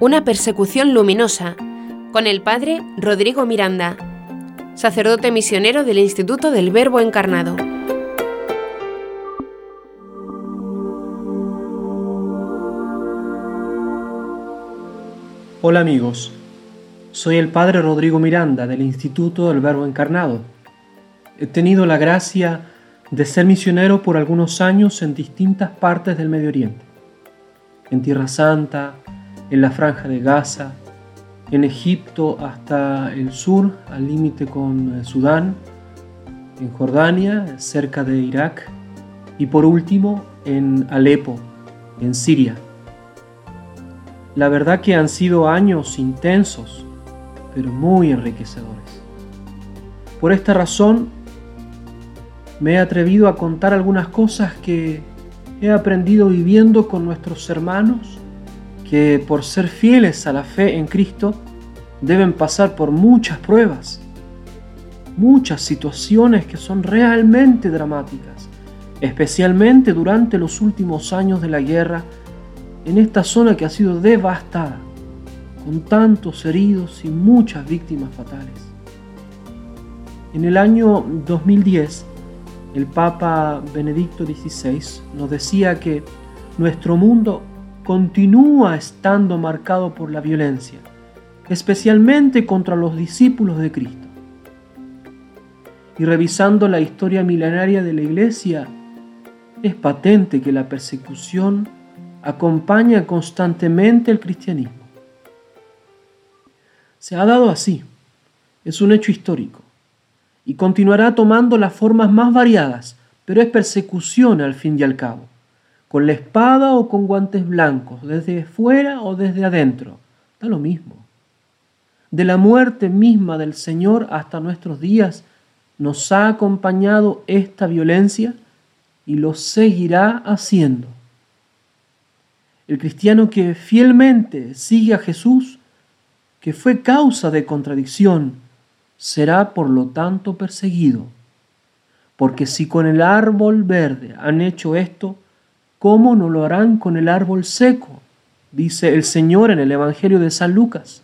Una persecución luminosa con el padre Rodrigo Miranda, sacerdote misionero del Instituto del Verbo Encarnado. Hola amigos, soy el padre Rodrigo Miranda del Instituto del Verbo Encarnado. He tenido la gracia de ser misionero por algunos años en distintas partes del Medio Oriente. En Tierra Santa, en la Franja de Gaza, en Egipto hasta el sur, al límite con eh, Sudán, en Jordania, cerca de Irak, y por último en Alepo, en Siria. La verdad que han sido años intensos, pero muy enriquecedores. Por esta razón, me he atrevido a contar algunas cosas que he aprendido viviendo con nuestros hermanos que por ser fieles a la fe en Cristo deben pasar por muchas pruebas, muchas situaciones que son realmente dramáticas, especialmente durante los últimos años de la guerra en esta zona que ha sido devastada, con tantos heridos y muchas víctimas fatales. En el año 2010, el Papa Benedicto XVI nos decía que nuestro mundo continúa estando marcado por la violencia, especialmente contra los discípulos de Cristo. Y revisando la historia milenaria de la Iglesia, es patente que la persecución acompaña constantemente el cristianismo. Se ha dado así, es un hecho histórico, y continuará tomando las formas más variadas, pero es persecución al fin y al cabo con la espada o con guantes blancos, desde fuera o desde adentro, da lo mismo. De la muerte misma del Señor hasta nuestros días nos ha acompañado esta violencia y lo seguirá haciendo. El cristiano que fielmente sigue a Jesús, que fue causa de contradicción, será por lo tanto perseguido. Porque si con el árbol verde han hecho esto, ¿cómo no lo harán con el árbol seco? Dice el Señor en el Evangelio de San Lucas.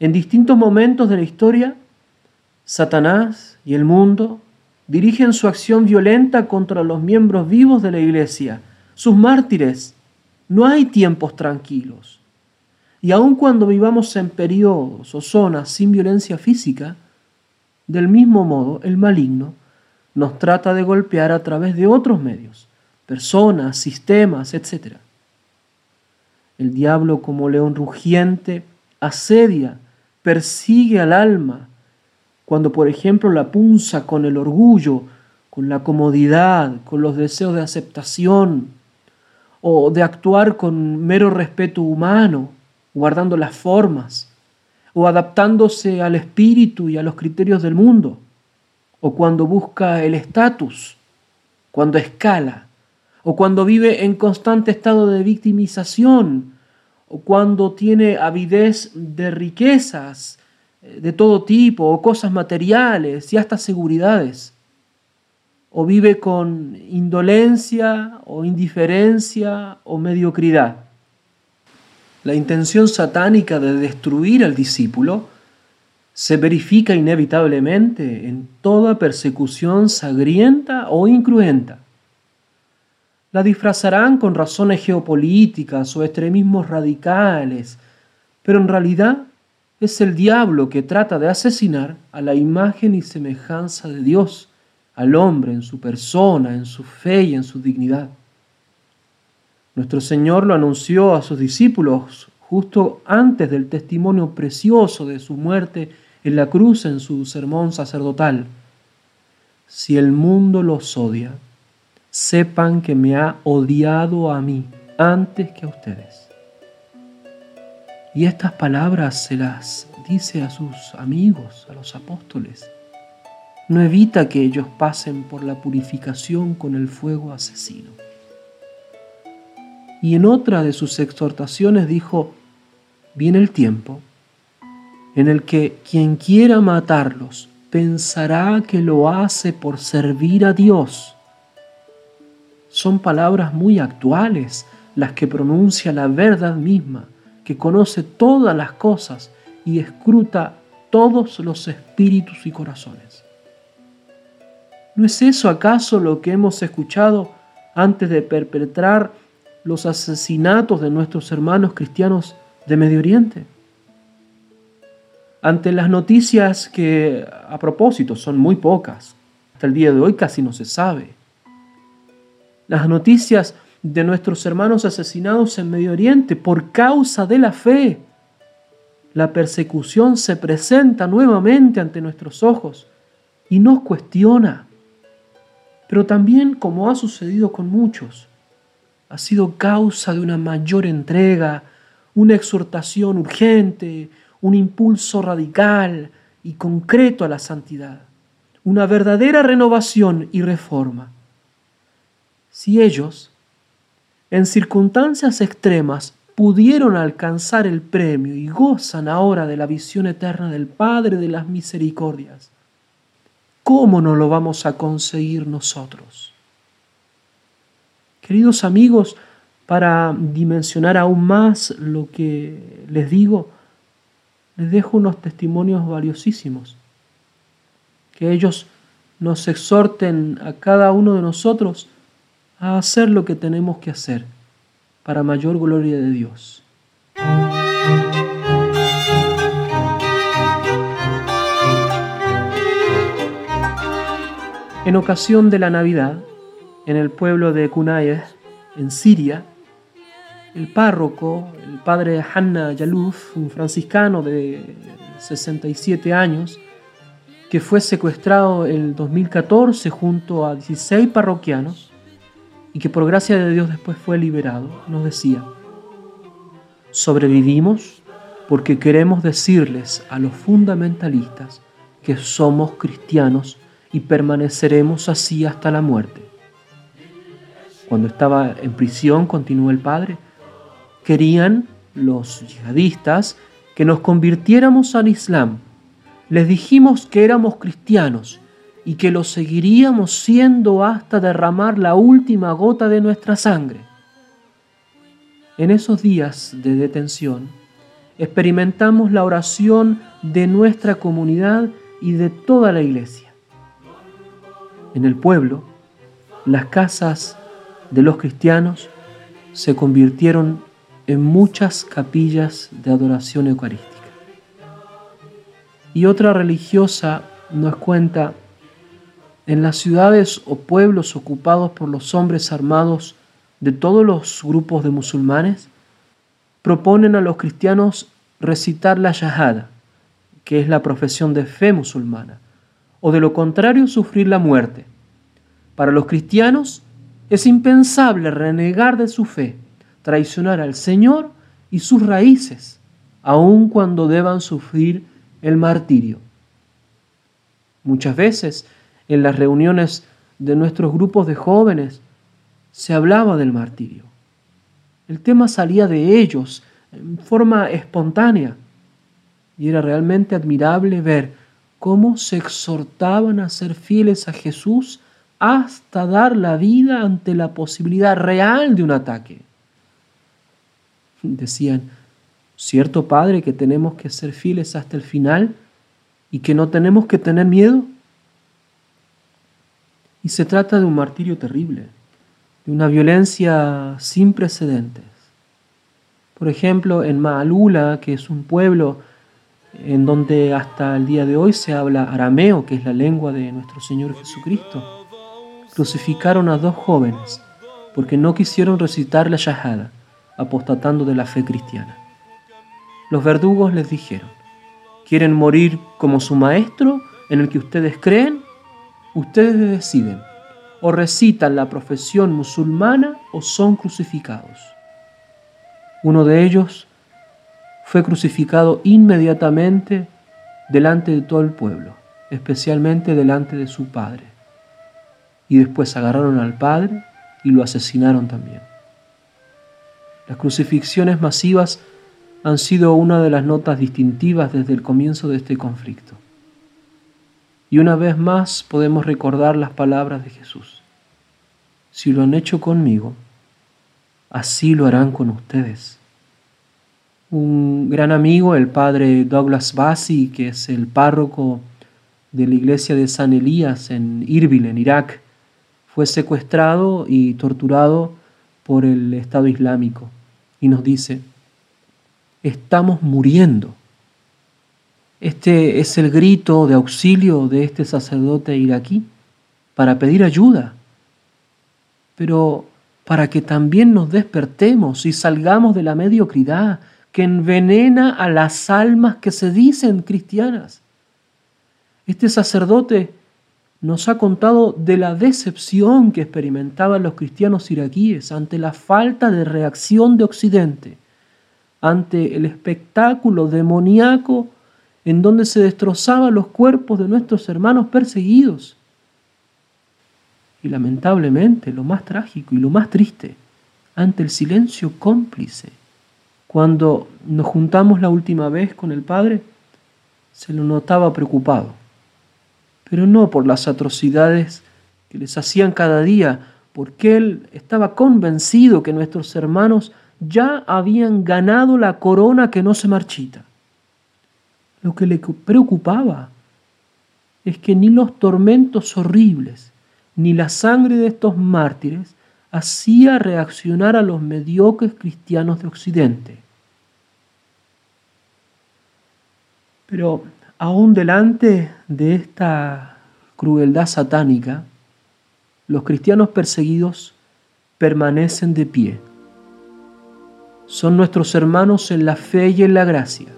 En distintos momentos de la historia, Satanás y el mundo dirigen su acción violenta contra los miembros vivos de la iglesia, sus mártires. No hay tiempos tranquilos. Y aun cuando vivamos en periodos o zonas sin violencia física, del mismo modo el maligno nos trata de golpear a través de otros medios personas, sistemas, etc. El diablo como león rugiente asedia, persigue al alma, cuando por ejemplo la punza con el orgullo, con la comodidad, con los deseos de aceptación, o de actuar con mero respeto humano, guardando las formas, o adaptándose al espíritu y a los criterios del mundo, o cuando busca el estatus, cuando escala, o cuando vive en constante estado de victimización, o cuando tiene avidez de riquezas eh, de todo tipo, o cosas materiales y hasta seguridades, o vive con indolencia o indiferencia o mediocridad. La intención satánica de destruir al discípulo se verifica inevitablemente en toda persecución sangrienta o incruenta la disfrazarán con razones geopolíticas o extremismos radicales, pero en realidad es el diablo que trata de asesinar a la imagen y semejanza de Dios, al hombre en su persona, en su fe y en su dignidad. Nuestro Señor lo anunció a sus discípulos justo antes del testimonio precioso de su muerte en la cruz en su sermón sacerdotal. Si el mundo los odia, sepan que me ha odiado a mí antes que a ustedes. Y estas palabras se las dice a sus amigos, a los apóstoles. No evita que ellos pasen por la purificación con el fuego asesino. Y en otra de sus exhortaciones dijo, viene el tiempo en el que quien quiera matarlos pensará que lo hace por servir a Dios son palabras muy actuales las que pronuncia la verdad misma que conoce todas las cosas y escruta todos los espíritus y corazones. ¿No es eso acaso lo que hemos escuchado antes de perpetrar los asesinatos de nuestros hermanos cristianos de Medio Oriente? Ante las noticias que, a propósito, son muy pocas, hasta el día de hoy casi no se sabe. Las noticias de nuestros hermanos asesinados en Medio Oriente por causa de la fe. La persecución se presenta nuevamente ante nuestros ojos y nos cuestiona. Pero también, como ha sucedido con muchos, ha sido causa de una mayor entrega, una exhortación urgente, un impulso radical y concreto a la santidad, una verdadera renovación y reforma. Si ellos, en circunstancias extremas, pudieron alcanzar el premio y gozan ahora de la visión eterna del Padre de las Misericordias, ¿cómo no lo vamos a conseguir nosotros? Queridos amigos, para dimensionar aún más lo que les digo, les dejo unos testimonios valiosísimos. Que ellos nos exhorten a cada uno de nosotros a hacer lo que tenemos que hacer para mayor gloria de Dios. En ocasión de la Navidad, en el pueblo de Kunayeh, en Siria, el párroco, el padre Hanna Yaluf, un franciscano de 67 años, que fue secuestrado en 2014 junto a 16 parroquianos y que por gracia de Dios después fue liberado, nos decía, sobrevivimos porque queremos decirles a los fundamentalistas que somos cristianos y permaneceremos así hasta la muerte. Cuando estaba en prisión, continuó el padre, querían los yihadistas que nos convirtiéramos al Islam. Les dijimos que éramos cristianos y que lo seguiríamos siendo hasta derramar la última gota de nuestra sangre. En esos días de detención, experimentamos la oración de nuestra comunidad y de toda la iglesia. En el pueblo, las casas de los cristianos se convirtieron en muchas capillas de adoración eucarística. Y otra religiosa nos cuenta, en las ciudades o pueblos ocupados por los hombres armados de todos los grupos de musulmanes, proponen a los cristianos recitar la Shahada, que es la profesión de fe musulmana, o de lo contrario sufrir la muerte. Para los cristianos es impensable renegar de su fe traicionar al Señor y sus raíces, aun cuando deban sufrir el martirio. Muchas veces en las reuniones de nuestros grupos de jóvenes se hablaba del martirio. El tema salía de ellos en forma espontánea y era realmente admirable ver cómo se exhortaban a ser fieles a Jesús hasta dar la vida ante la posibilidad real de un ataque. Decían, ¿cierto Padre que tenemos que ser fieles hasta el final y que no tenemos que tener miedo? Y se trata de un martirio terrible, de una violencia sin precedentes. Por ejemplo, en Maalula, que es un pueblo en donde hasta el día de hoy se habla arameo, que es la lengua de nuestro Señor Jesucristo, crucificaron a dos jóvenes porque no quisieron recitar la Shahada apostatando de la fe cristiana. Los verdugos les dijeron, ¿quieren morir como su maestro en el que ustedes creen? Ustedes deciden, o recitan la profesión musulmana o son crucificados. Uno de ellos fue crucificado inmediatamente delante de todo el pueblo, especialmente delante de su padre. Y después agarraron al padre y lo asesinaron también. Las crucifixiones masivas han sido una de las notas distintivas desde el comienzo de este conflicto. Y una vez más podemos recordar las palabras de Jesús. Si lo han hecho conmigo, así lo harán con ustedes. Un gran amigo, el padre Douglas Bassi, que es el párroco de la iglesia de San Elías en Irbil, en Irak, fue secuestrado y torturado por el Estado Islámico. Y nos dice, estamos muriendo. Este es el grito de auxilio de este sacerdote iraquí para pedir ayuda, pero para que también nos despertemos y salgamos de la mediocridad que envenena a las almas que se dicen cristianas. Este sacerdote nos ha contado de la decepción que experimentaban los cristianos iraquíes ante la falta de reacción de Occidente, ante el espectáculo demoníaco en donde se destrozaban los cuerpos de nuestros hermanos perseguidos. Y lamentablemente, lo más trágico y lo más triste, ante el silencio cómplice. Cuando nos juntamos la última vez con el Padre, se lo notaba preocupado pero no por las atrocidades que les hacían cada día, porque él estaba convencido que nuestros hermanos ya habían ganado la corona que no se marchita. Lo que le preocupaba es que ni los tormentos horribles, ni la sangre de estos mártires hacía reaccionar a los mediocres cristianos de Occidente. Pero aún delante de esta crueldad satánica, los cristianos perseguidos permanecen de pie. Son nuestros hermanos en la fe y en la gracia,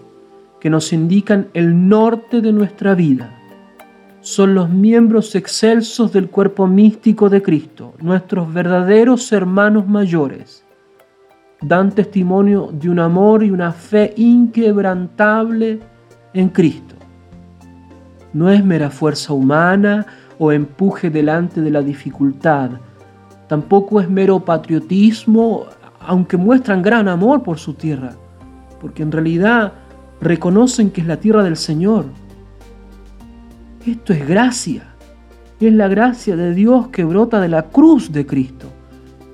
que nos indican el norte de nuestra vida. Son los miembros excelsos del cuerpo místico de Cristo, nuestros verdaderos hermanos mayores. Dan testimonio de un amor y una fe inquebrantable en Cristo no es mera fuerza humana o empuje delante de la dificultad. Tampoco es mero patriotismo, aunque muestran gran amor por su tierra, porque en realidad reconocen que es la tierra del Señor. Esto es gracia, es la gracia de Dios que brota de la cruz de Cristo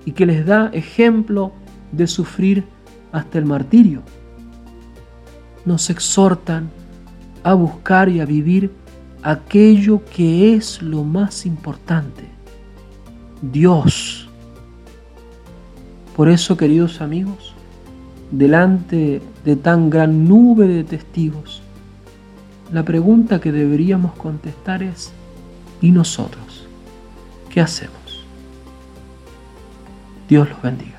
y que les da ejemplo de sufrir hasta el martirio. Nos exhortan a buscar y a vivir aquello que es lo más importante, Dios. Por eso, queridos amigos, delante de tan gran nube de testigos, la pregunta que deberíamos contestar es, ¿y nosotros? ¿Qué hacemos? Dios los bendiga.